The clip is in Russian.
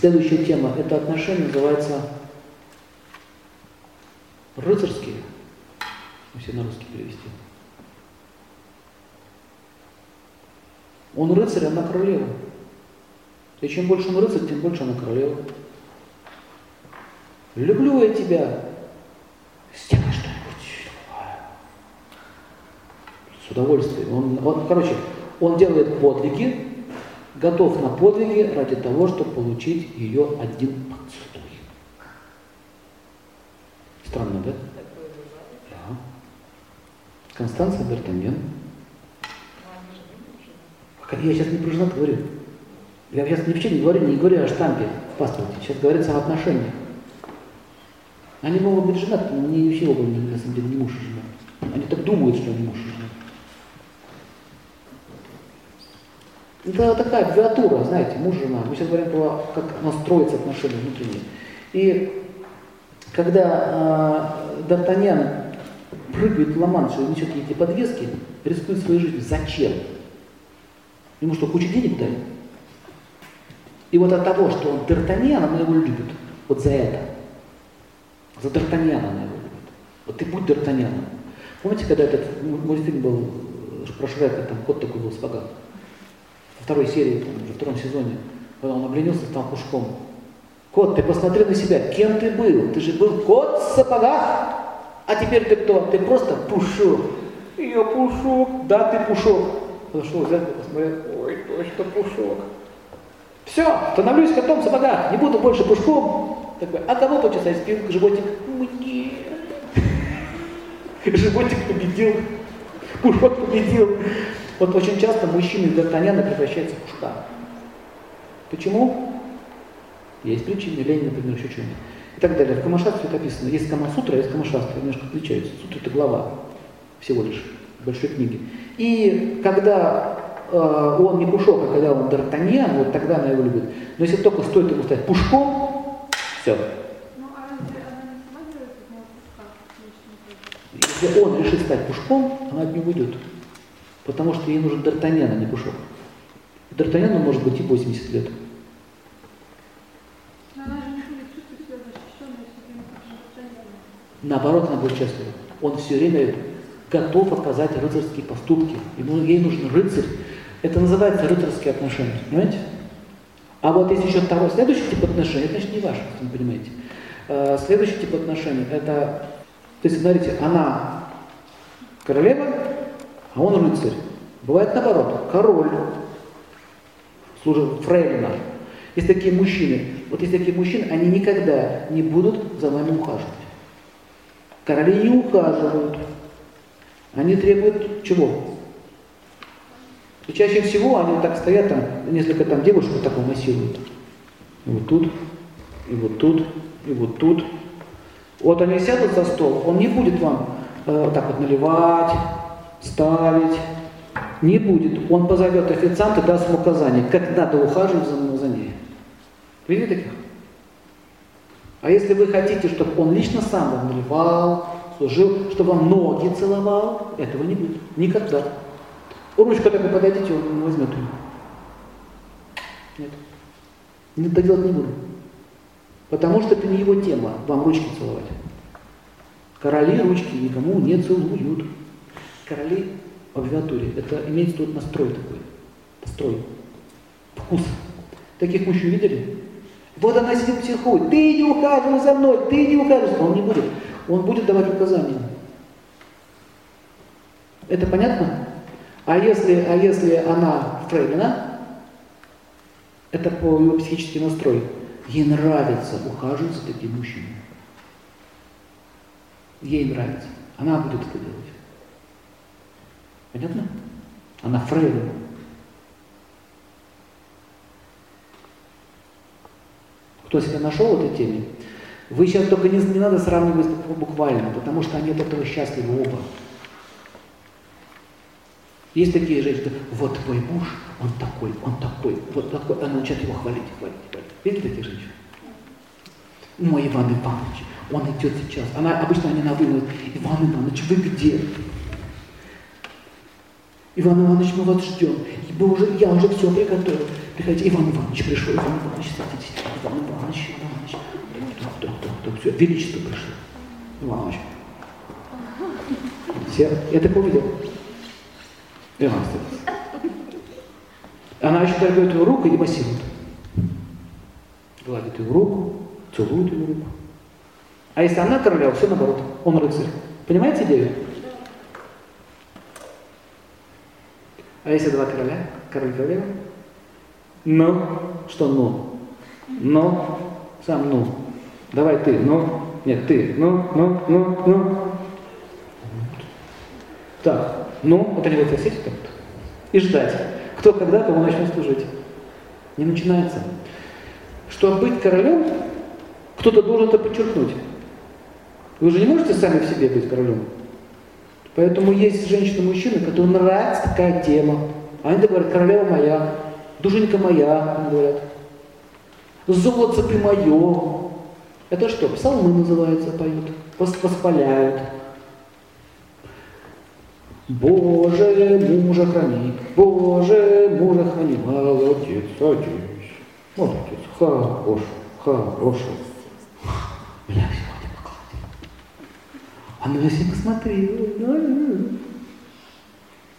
Следующая тема, это отношение называется рыцарские. Если на русский перевести. Он рыцарь, она королева. И чем больше он рыцарь, тем больше она королева. Люблю я тебя. Сделай что-нибудь. С удовольствием. Он, он, короче, он делает подвиги, готов на подвиги ради того, чтобы получить ее один поцелуй. Странно, да? Да. Констанция Д'Артаньян. Я сейчас не про женат говорю. Я сейчас вообще не говорю, не говорю о штампе в паспорте. Сейчас говорится о отношениях. Они могут быть женаты, но не все оба, на самом деле, не муж и жена. Они так думают, что они муж и жена. Это такая аббиатура, знаете, муж и жена. Мы сейчас говорим про, как настроиться отношения внутренние. И когда э, Д'Артаньян прыгает в Ла-Манш и несет эти подвески, рискует своей жизнью. Зачем? Ему что, кучу денег дали? И вот от того, что он Д'Артаньян, она его любит. Вот за это. За Д'Артаньяна она его любит. Вот ты будь Д'Артаньяном. Помните, когда этот мультфильм был э, про Шрека, там кот такой был в сапогах? Во второй серии, там, во втором сезоне, когда он обленился, стал пушком. Кот, ты посмотри на себя, кем ты был? Ты же был кот в сапогах. А теперь ты кто? Ты просто пушок. Я пушок. Да, ты пушок. Подошел в зеркало, посмотрел, ой, точно пушок. Все, становлюсь котом в сапогах, не буду больше пушком. Такой, а кого почесать спинку, животик? Мне. Животик победил, пушок победил. Вот очень часто мужчины из Д'Артаньяна превращаются в пушка. Почему? Есть причины, лень, например, еще что-нибудь. И так далее. В Камашастре это описано. Есть Камасутра, есть Камашастра, немножко отличаются. Сутра это глава всего лишь большой книги. И когда э, он не Пушок, а когда он Д'Артаньян, вот тогда она его любит. Но если только стоит ему стать Пушком, все. Ну, а Если он решит стать Пушком, она от него уйдет. Потому что ей нужен Д'Артаньян, а не Пушок. Д'Артаньяну может быть и 80 лет. Наоборот, она будет счастлива. Он все время готов оказать рыцарские поступки. Ему, ей нужен рыцарь. Это называется рыцарские отношения, понимаете? А вот если еще второй, следующий тип отношений, это значит не если вы понимаете. Э, Следующий тип отношений, это, то есть, смотрите, она королева, а он рыцарь. Бывает наоборот, король, служит фрейлина. Есть такие мужчины, вот есть такие мужчины, они никогда не будут за вами ухаживать. Короли не ухаживают. Они требуют чего? И чаще всего они вот так стоят, там несколько там девушек вот так массируют. И вот тут, и вот тут, и вот тут. Вот они сядут за стол, он не будет вам э, вот так вот наливать, ставить. Не будет. Он позовет официанта и даст ему указание, как надо ухаживать за, за ней. Видели таких? А если вы хотите, чтобы он лично сам вам наливал, служил, чтобы вам ноги целовал, этого не будет. Никогда. Ручка такой подойдите, он возьмет ее. Нет. Так делать не буду. Потому что это не его тема, вам ручки целовать. Короли ручки никому не целуют. Короли в аббревиатуре, это имеется тут настрой такой. Настрой. Вкус. Таких мужчин видели? Вот она сидит психует. Ты не ухаживай за мной, ты не ухаживай. Он не будет. Он будет давать указания. Это понятно? А если, а если она фрейлина, это по его психический настрой. Ей нравится ухаживать за таким мужчиной. Ей нравится. Она будет это делать. Понятно? Она фрейлина. Кто себя нашел в этой теме? Вы сейчас только не, не надо сравнивать буквально, потому что они от этого счастливы оба. Есть такие женщины, вот твой муж, он такой, он такой, вот такой, она начинает его хвалить, хвалить, хвалить. Видели такие женщины? Мой Иван Иванович, он идет сейчас. Она, обычно они на вынос. Иван Иванович, вы где? Иван Иванович, мы вас ждем. Мы уже, я уже все приготовил. Приходите, Иван Иванович пришел, Иван Иванович, садитесь. Иван все, величество пришло. Иванович. Все, я так увидел. Иван Она еще берет его руку и массирует. Гладит его руку, целует его руку. А если она королева, все наоборот. Он рыцарь. Понимаете идею? А если два короля? Король королева? Ну, что ну? Ну, сам ну. Давай ты, ну. Нет, ты, ну, ну, ну, ну. Так, ну, вот они вот сидят так вот. И ждать, кто когда кому начнет служить. Не начинается. Чтобы быть королем, кто-то должен это подчеркнуть. Вы же не можете сами в себе быть королем. Поэтому есть женщины-мужчины, которым нравится такая тема. Они говорят, королева моя, душенька моя, они говорят. Золото ты мое. Это что, псалмы называется, поют, воспаляют. Боже, мужа храни, Боже, мужа храни, молодец, садись. Молодец, хорош, хороший. Меня сегодня поклади. Она на себя посмотрела.